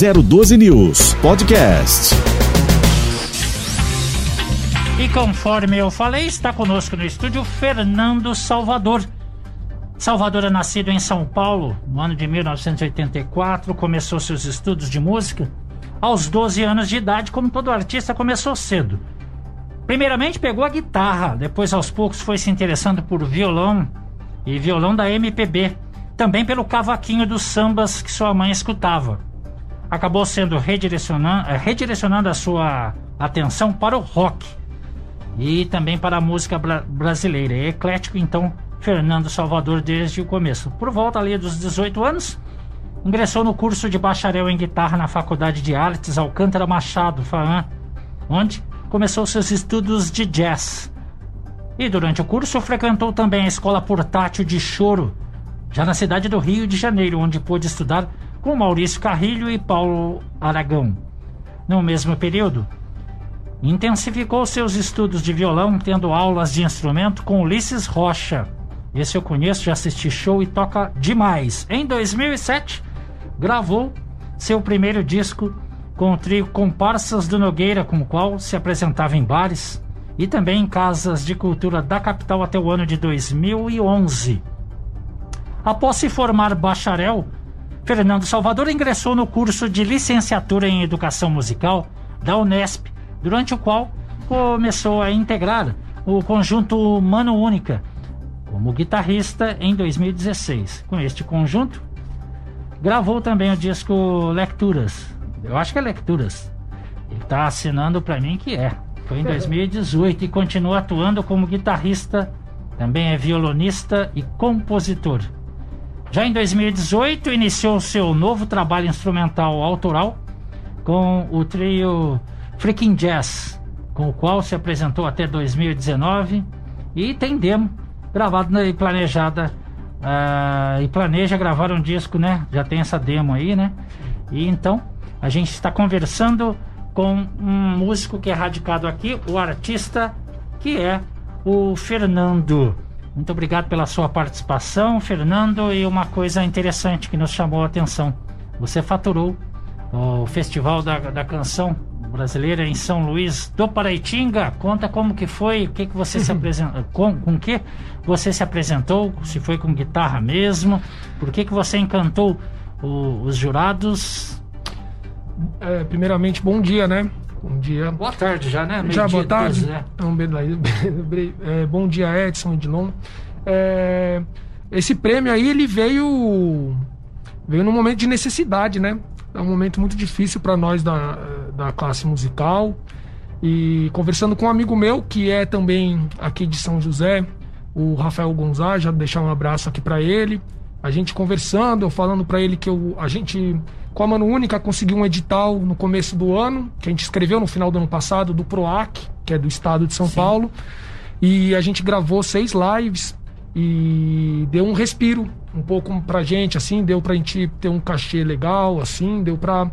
012 News Podcast. E conforme eu falei, está conosco no estúdio Fernando Salvador. Salvador é nascido em São Paulo no ano de 1984, começou seus estudos de música aos 12 anos de idade, como todo artista começou cedo. Primeiramente pegou a guitarra, depois aos poucos foi se interessando por violão e violão da MPB, também pelo cavaquinho dos sambas que sua mãe escutava. Acabou sendo redirecionando, eh, redirecionando a sua atenção para o rock e também para a música bra brasileira. É eclético, então, Fernando Salvador desde o começo. Por volta ali dos 18 anos, ingressou no curso de bacharel em guitarra na Faculdade de Artes Alcântara Machado, FAAN, onde começou seus estudos de jazz. E durante o curso frequentou também a Escola Portátil de Choro, já na cidade do Rio de Janeiro, onde pôde estudar com Maurício Carrilho e Paulo Aragão. No mesmo período, Intensificou seus estudos de violão, tendo aulas de instrumento com Ulisses Rocha. Esse eu conheço, já assisti show e toca demais. Em 2007, gravou seu primeiro disco com o trio Comparsas do Nogueira, com o qual se apresentava em bares e também em casas de cultura da capital até o ano de 2011. Após se formar bacharel, Fernando Salvador ingressou no curso de licenciatura em educação musical da Unesp durante o qual começou a integrar o conjunto Mano Única como guitarrista em 2016. Com este conjunto, gravou também o disco Lecturas. Eu acho que é Lecturas. Ele está assinando para mim que é. Foi em 2018 e continua atuando como guitarrista, também é violonista e compositor. Já em 2018 iniciou seu novo trabalho instrumental autoral com o trio Freaking Jazz, com o qual se apresentou até 2019 e tem demo gravado e planejada uh, e planeja gravar um disco, né? Já tem essa demo aí, né? E então a gente está conversando com um músico que é radicado aqui, o artista que é o Fernando. Muito obrigado pela sua participação, Fernando. E uma coisa interessante que nos chamou a atenção: você faturou o Festival da, da Canção brasileira em São Luís do Paraitinga. Conta como que foi, o que que você se apresentou, com, com que você se apresentou, se foi com guitarra mesmo, por que que você encantou o, os jurados? É, primeiramente, bom dia, né? Bom dia. Boa tarde já, né? Meio já, boa tarde. Dois, né? Então, é, bom dia, Edson Edilon. É, esse prêmio aí, ele veio veio num momento de necessidade, né? É um momento muito difícil para nós da, da classe musical. E conversando com um amigo meu, que é também aqui de São José, o Rafael Gonzaga, já deixar um abraço aqui para ele. A gente conversando, eu falando para ele que eu, a gente, com a Mano Única, conseguiu um edital no começo do ano, que a gente escreveu no final do ano passado, do PROAC, que é do estado de São Sim. Paulo. E a gente gravou seis lives e deu um respiro um pouco pra gente, assim, deu pra gente ter um cachê legal, assim, deu pra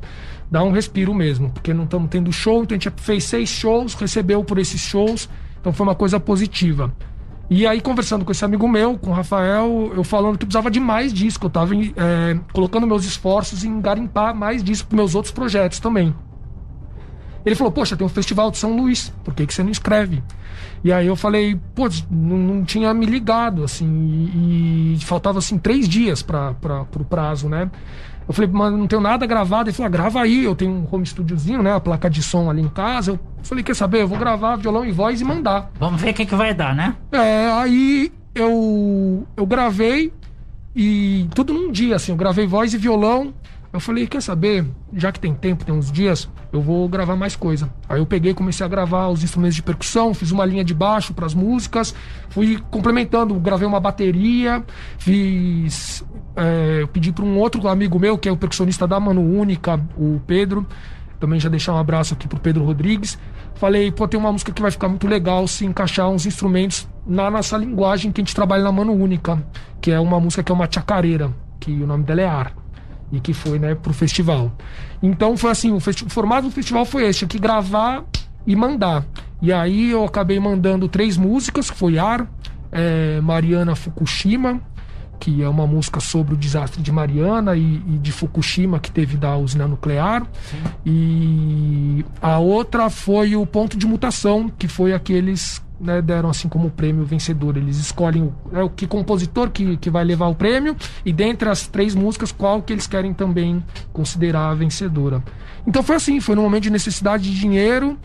dar um respiro mesmo, porque não estamos tendo show, então a gente fez seis shows, recebeu por esses shows, então foi uma coisa positiva. E aí, conversando com esse amigo meu, com o Rafael, eu falando que precisava de mais disco, eu tava é, colocando meus esforços em garimpar mais disco para meus outros projetos também. Ele falou, poxa, tem um festival de São Luís, por que, que você não escreve? E aí eu falei, pô, não, não tinha me ligado, assim, e, e faltava, assim, três dias para pra, pro prazo, né? Eu falei, mas não tenho nada gravado. Ele falou, ah, grava aí, eu tenho um home studiozinho, né? A placa de som ali em casa. Eu falei, quer saber? Eu vou gravar violão e voz e mandar. Vamos ver o que, que vai dar, né? É, aí eu, eu gravei e tudo num dia, assim, eu gravei voz e violão. Eu falei, quer saber? Já que tem tempo, tem uns dias, eu vou gravar mais coisa. Aí eu peguei, comecei a gravar os instrumentos de percussão, fiz uma linha de baixo para as músicas, fui complementando, gravei uma bateria, fiz. É, eu pedi para um outro amigo meu, que é o percussionista da Mano Única, o Pedro. Também já deixar um abraço aqui pro Pedro Rodrigues. Falei, pô, tem uma música que vai ficar muito legal se encaixar uns instrumentos na nossa linguagem que a gente trabalha na Mano Única, que é uma música que é uma chacareira, que o nome dela é Ar e que foi né, pro festival. Então foi assim, o, o, formato do festival foi esse, tinha que gravar e mandar. E aí eu acabei mandando três músicas, que foi Ar, é, Mariana Fukushima que é uma música sobre o desastre de Mariana e, e de Fukushima, que teve da usina nuclear. Sim. E a outra foi o Ponto de Mutação, que foi aqueles né, deram assim como prêmio vencedor. Eles escolhem o, é, o que compositor que, que vai levar o prêmio e dentre as três músicas, qual que eles querem também considerar a vencedora. Então foi assim, foi num momento de necessidade de dinheiro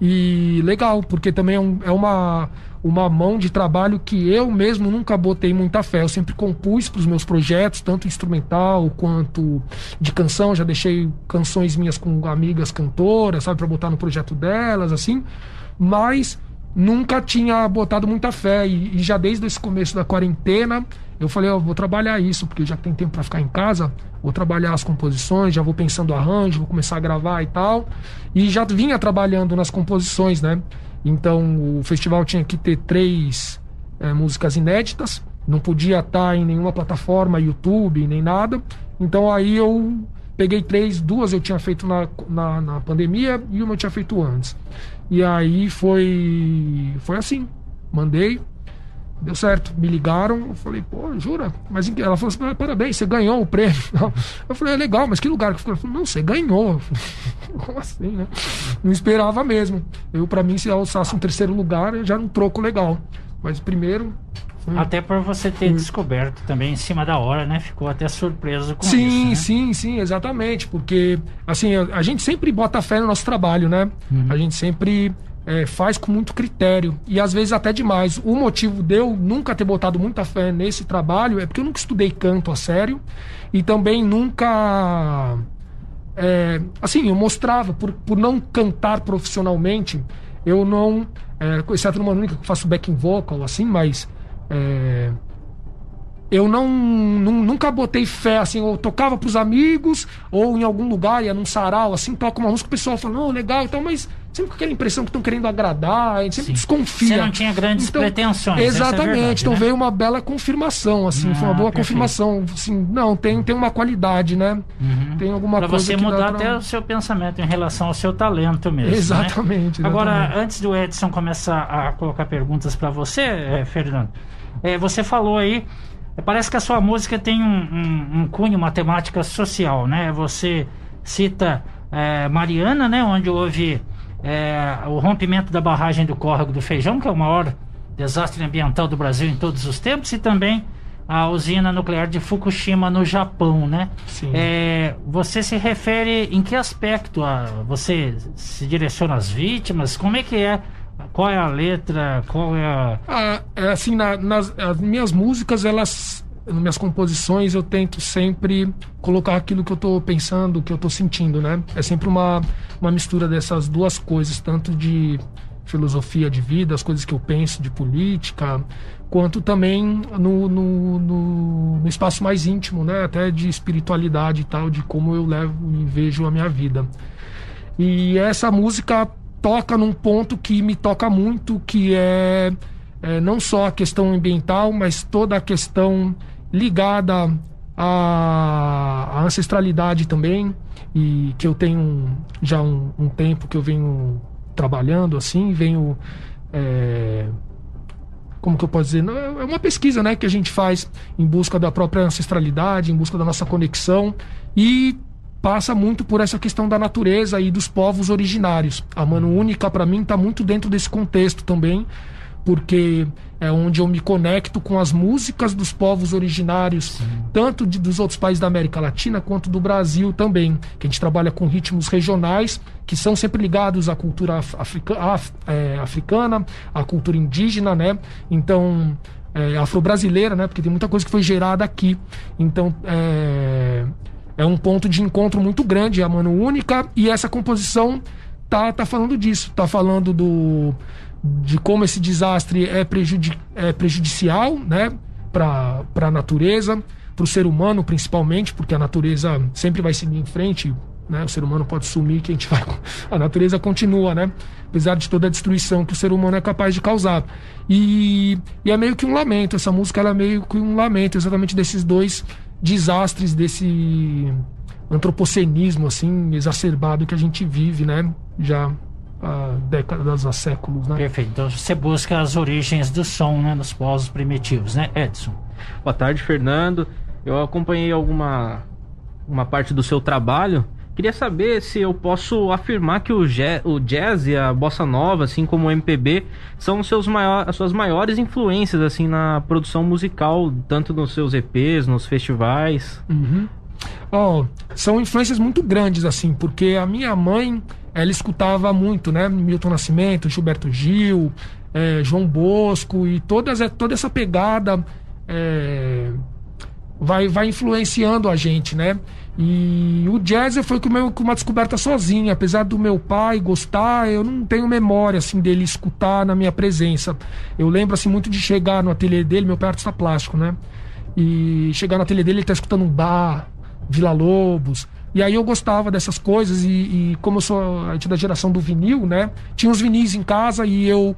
e legal, porque também é, um, é uma uma mão de trabalho que eu mesmo nunca botei muita fé. Eu sempre compus para os meus projetos, tanto instrumental quanto de canção. Já deixei canções minhas com amigas cantoras, sabe, para botar no projeto delas, assim. Mas nunca tinha botado muita fé. E, e já desde esse começo da quarentena, eu falei: eu vou trabalhar isso, porque já tem tempo para ficar em casa. Vou trabalhar as composições, já vou pensando arranjo, vou começar a gravar e tal. E já vinha trabalhando nas composições, né? Então o festival tinha que ter três é, músicas inéditas, não podia estar em nenhuma plataforma, YouTube, nem nada. Então aí eu peguei três, duas eu tinha feito na, na, na pandemia e uma eu tinha feito antes. E aí foi, foi assim, mandei, Deu certo. Me ligaram, eu falei, pô, jura? Mas ela falou assim, parabéns, você ganhou o prêmio. Eu falei, é legal, mas que lugar que ficou? Falou, não, você ganhou. Como assim, né? Não esperava mesmo. Eu, para mim, se alçasse um terceiro lugar, já era um troco legal. Mas primeiro. Foi... Até por você ter foi... descoberto também em cima da hora, né? Ficou até surpreso com sim, isso. Sim, né? sim, sim, exatamente. Porque, assim, a, a, gente sempre bota fé no nosso trabalho, né? Uhum. A gente sempre é, faz com muito critério e às vezes até demais. O motivo de eu nunca ter botado muita fé nesse trabalho é porque eu nunca estudei canto a sério e também nunca. É, assim, eu mostrava, por, por não cantar profissionalmente, eu não. É, exceto numa única que eu faço backing vocal, assim, mas. É, eu não, não, nunca botei fé, assim, eu tocava pros amigos, ou em algum lugar, ia num sarau, assim, toca uma música, o pessoal fala, não, legal e tal, mas sempre com aquela impressão que estão querendo agradar, a gente sempre Sim. desconfia. Você não tinha grandes então, pretensões. É exatamente. É verdade, então né? veio uma bela confirmação, assim, ah, foi uma boa perfeito. confirmação. Assim, não, tem, tem uma qualidade, né? Uhum. Tem alguma pra coisa. Você mudar pra... até o seu pensamento em relação ao seu talento mesmo. Exatamente. Né? exatamente. Agora, antes do Edson começar a colocar perguntas para você, é, Fernando, é, você falou aí. Parece que a sua música tem um, um, um cunho matemática social, né? Você cita é, Mariana, né? Onde houve é, o rompimento da barragem do córrego do Feijão, que é o maior desastre ambiental do Brasil em todos os tempos, e também a usina nuclear de Fukushima no Japão, né? Sim. É, você se refere em que aspecto? A, você se direciona às vítimas? Como é que é? Qual é a letra? Qual é a... Ah, é assim, na, nas as minhas músicas, elas nas minhas composições eu tento sempre colocar aquilo que eu estou pensando, que eu estou sentindo, né? É sempre uma, uma mistura dessas duas coisas, tanto de filosofia de vida, as coisas que eu penso de política, quanto também no, no, no, no espaço mais íntimo, né? Até de espiritualidade e tal, de como eu levo e vejo a minha vida. E essa música toca num ponto que me toca muito, que é, é não só a questão ambiental, mas toda a questão ligada à, à, ancestralidade também, e que eu tenho já um, um tempo que eu venho trabalhando assim, venho. É, como que eu posso dizer? É uma pesquisa né, que a gente faz em busca da própria ancestralidade, em busca da nossa conexão e passa muito por essa questão da natureza e dos povos originários. A Mano Única, para mim, está muito dentro desse contexto também, porque é onde eu me conecto com as músicas dos povos originários, Sim. tanto de, dos outros países da América Latina quanto do Brasil também. Que a gente trabalha com ritmos regionais que são sempre ligados à cultura africa, af, é, africana, à cultura indígena, né? Então, é, afro-brasileira, né? Porque tem muita coisa que foi gerada aqui. Então, é, é um ponto de encontro muito grande, a mano única, e essa composição tá, tá falando disso, tá falando do de como esse desastre é, prejudi é prejudicial né, para a natureza, para o ser humano principalmente, porque a natureza sempre vai seguir em frente. Né? O ser humano pode sumir, que a gente vai. A natureza continua, né? Apesar de toda a destruição que o ser humano é capaz de causar. E, e é meio que um lamento. Essa música é meio que um lamento exatamente desses dois desastres, desse antropocenismo assim exacerbado que a gente vive, né? Já há décadas, há séculos, né? Perfeito. Então você busca as origens do som, né, nos povos primitivos, né, Edson? Boa tarde, Fernando. Eu acompanhei alguma uma parte do seu trabalho. Queria saber se eu posso afirmar que o jazz, e a bossa nova, assim como o MPB, são seus maior, as suas maiores influências assim na produção musical, tanto nos seus EPs, nos festivais. Uhum. Oh, são influências muito grandes, assim, porque a minha mãe, ela escutava muito, né? Milton Nascimento, Gilberto Gil, é, João Bosco e todas, é, toda essa pegada é, vai, vai influenciando a gente, né? E o jazz foi com uma descoberta sozinha. Apesar do meu pai gostar, eu não tenho memória assim dele escutar na minha presença. Eu lembro assim muito de chegar no ateliê dele, meu pai é artista plástico, né? E chegar no ateliê dele, ele tá escutando um bar, Vila Lobos. E aí eu gostava dessas coisas e, e como eu sou gente da geração do vinil, né? Tinha uns vinis em casa e eu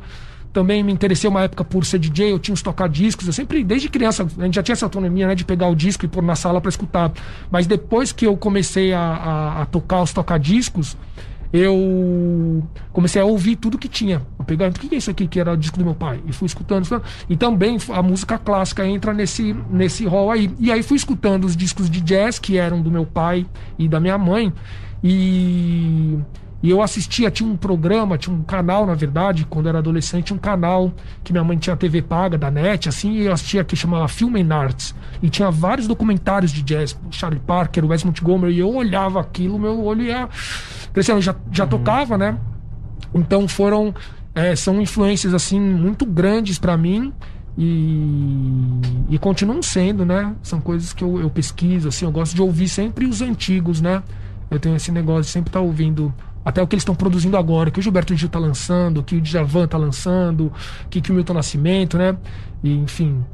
também me interessei uma época por ser DJ, eu tinha uns tocar-discos, eu sempre, desde criança, a gente já tinha essa autonomia, né, de pegar o disco e pôr na sala para escutar. Mas depois que eu comecei a, a, a tocar os tocar-discos, eu comecei a ouvir tudo que tinha. Eu pegava, o que é isso aqui que era o disco do meu pai? E fui escutando, escutando. E também a música clássica entra nesse, nesse rol aí. E aí fui escutando os discos de jazz que eram do meu pai e da minha mãe. E e eu assistia, tinha um programa, tinha um canal, na verdade, quando eu era adolescente, um canal que minha mãe tinha TV paga da net, assim, e eu assistia que chamava Film and Arts. E tinha vários documentários de jazz, Charlie Parker, Wes Montgomery, e eu olhava aquilo, meu olho ia crescendo, já, já uhum. tocava, né? Então foram, é, são influências, assim, muito grandes para mim. E, e continuam sendo, né? São coisas que eu, eu pesquiso, assim, eu gosto de ouvir sempre os antigos, né? Eu tenho esse negócio de sempre estar tá ouvindo até o que eles estão produzindo agora, que o Gilberto Gil está lançando, que o Djavan está lançando, que, que o Milton Nascimento, né? E, enfim,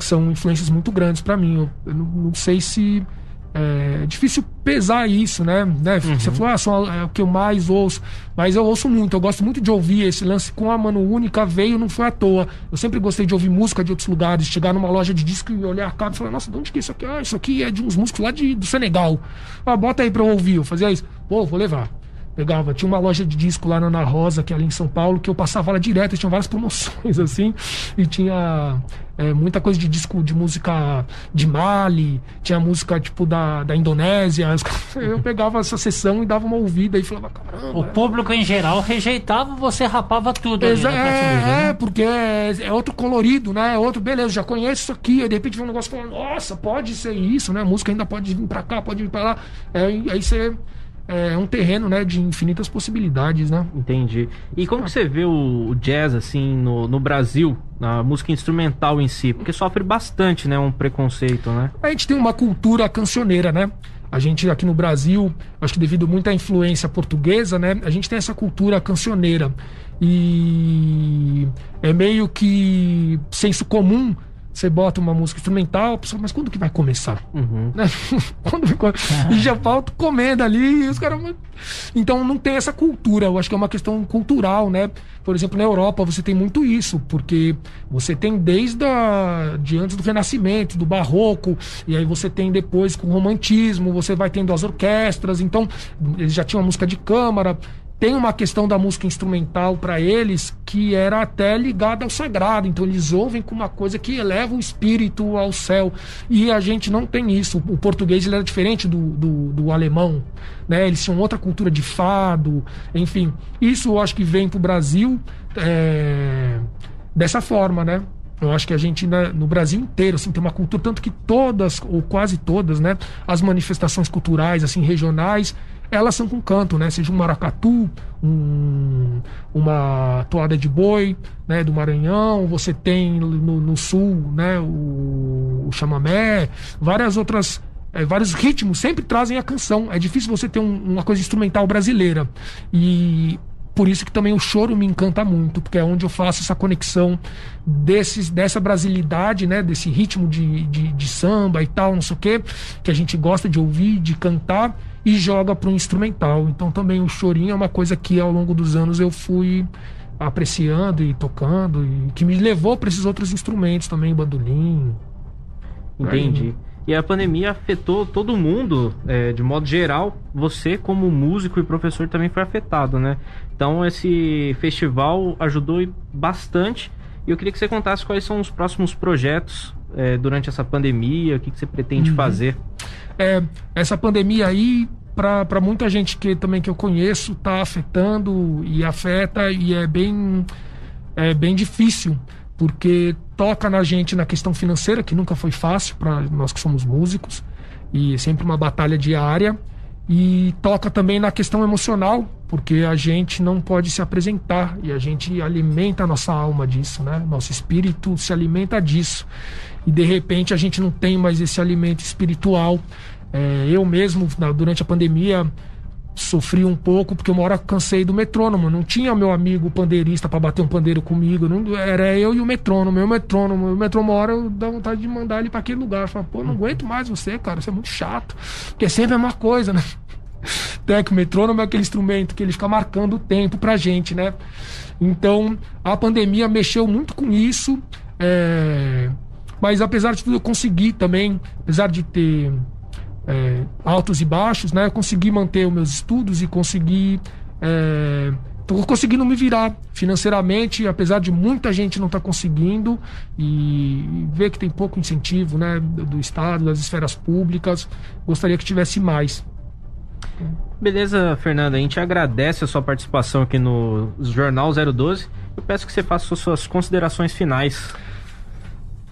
são influências muito grandes para mim. Eu, eu não, não, sei se é, é, difícil pesar isso, né? né? Uhum. Você falou, ah, só é o que eu mais ouço, mas eu ouço muito, eu gosto muito de ouvir esse lance com a mano única veio, não foi à toa. Eu sempre gostei de ouvir música de outros lugares, chegar numa loja de disco e olhar a capa e falar, nossa, de onde que é isso aqui? Ah, isso aqui é de uns músicos lá de, do Senegal. Ah, bota aí pra eu ouvir. Eu fazia isso. Pô, vou levar. Pegava, tinha uma loja de disco lá na Ana Rosa, que é ali em São Paulo, que eu passava lá direto, tinha várias promoções assim, e tinha é, muita coisa de disco de música de Mali, tinha música tipo da, da Indonésia. Eu pegava essa sessão e dava uma ouvida e falava, caramba. O público em geral rejeitava, você rapava tudo. Exa ali, é, né? é, porque é, outro colorido, né? É outro, beleza, já conheço isso aqui. Aí de repente vem um negócio falando, nossa, pode ser isso, né? A música ainda pode vir pra cá, pode vir pra lá. É, aí você é um terreno né, de infinitas possibilidades, né? Entendi. E como que você vê o, jazz, assim, no, no Brasil, na música instrumental em si? Porque sofre bastante, né, um preconceito, né? A gente tem uma cultura cancioneira, né? A gente aqui no Brasil, acho que devido muito à influência portuguesa, né? A gente tem essa cultura cancioneira. E é meio que senso comum você bota uma música instrumental, pessoa, mas quando que vai começar? Uhum. Né? quando E já falta comendo ali, e os caras. Então não tem essa cultura, eu acho que é uma questão cultural, né? Por exemplo, na Europa você tem muito isso, porque você tem desde a, de antes do Renascimento, do Barroco, e aí você tem depois com o Romantismo, você vai tendo as orquestras, então eles já tinham a música de câmara, tem uma questão da música instrumental para eles que era até ligada ao sagrado. Então eles ouvem com uma coisa que eleva o espírito ao céu. E a gente não tem isso. O português ele era diferente do, do, do alemão. Né? Eles tinham outra cultura de fado, enfim. Isso eu acho que vem para o Brasil é, dessa forma, né? Eu acho que a gente, né, no Brasil inteiro, assim, tem uma cultura, tanto que todas, ou quase todas, né, as manifestações culturais, assim, regionais, elas são com canto, né? Seja um maracatu, um, uma toada de boi, né? Do Maranhão, você tem no, no sul, né? O, o chamamé, várias outras é, vários ritmos sempre trazem a canção. É difícil você ter um, uma coisa instrumental brasileira. E por isso que também o choro me encanta muito, porque é onde eu faço essa conexão desses, dessa brasilidade, né? Desse ritmo de, de, de samba e tal, não sei o quê, que a gente gosta de ouvir, de cantar e joga para um instrumental. Então também o chorinho é uma coisa que ao longo dos anos eu fui apreciando e tocando e que me levou para esses outros instrumentos também, bandolim. Entendi. E a pandemia afetou todo mundo, é, de modo geral. Você, como músico e professor, também foi afetado, né? Então, esse festival ajudou bastante. E eu queria que você contasse quais são os próximos projetos é, durante essa pandemia, o que, que você pretende uhum. fazer. É, essa pandemia aí, para muita gente que também que eu conheço, está afetando e afeta e é bem, é bem difícil porque toca na gente na questão financeira, que nunca foi fácil para nós que somos músicos, e é sempre uma batalha diária, e toca também na questão emocional, porque a gente não pode se apresentar e a gente alimenta a nossa alma disso, né? Nosso espírito se alimenta disso. E de repente a gente não tem mais esse alimento espiritual. É, eu mesmo, durante a pandemia, sofri um pouco, porque uma hora cansei do metrônomo. Não tinha meu amigo pandeirista para bater um pandeiro comigo. Não, era eu e o metrônomo. Eu, metrônomo. O metrônomo, uma hora eu dá vontade de mandar ele para aquele lugar. Falo, pô, não aguento mais você, cara. Isso é muito chato. Porque é sempre a mesma coisa, né? Que o metrônomo é aquele instrumento que ele fica marcando o tempo pra gente, né? Então, a pandemia mexeu muito com isso. É... Mas apesar de tudo, eu consegui também, apesar de ter é, altos e baixos, né? Eu consegui manter os meus estudos e consegui. É, tô conseguindo me virar financeiramente, apesar de muita gente não estar tá conseguindo e ver que tem pouco incentivo, né, do Estado, das esferas públicas. Gostaria que tivesse mais. Beleza, Fernanda. A gente agradece a sua participação aqui no Jornal 012. Eu peço que você faça suas considerações finais.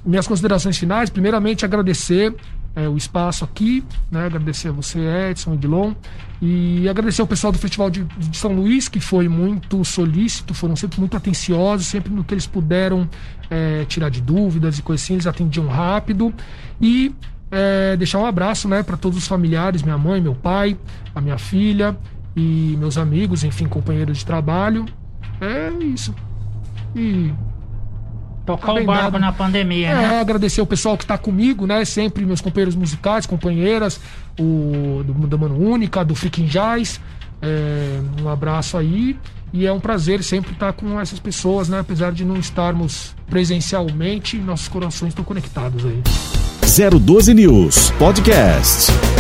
Minhas considerações finais, primeiramente agradecer é, o espaço aqui, né? Agradecer a você, Edson, Edilon, e agradecer ao pessoal do Festival de, de, São Luís, que foi muito solícito, foram sempre muito atenciosos, sempre no que eles puderam é, tirar de dúvidas e coisas assim, eles atendiam rápido. E é, deixar um abraço, né, para todos os familiares, minha mãe, meu pai, a minha filha e meus amigos, enfim, companheiros de trabalho. É isso. E Tocar o barco na pandemia, é, né? agradecer o pessoal que está comigo, né? Sempre meus companheiros musicais, companheiras, o do, da Mano Única, do Freaking Jazz. É, um abraço aí. E é um prazer sempre estar com essas pessoas, né? Apesar de não estarmos presencialmente, nossos corações estão conectados aí. 012 News Podcast.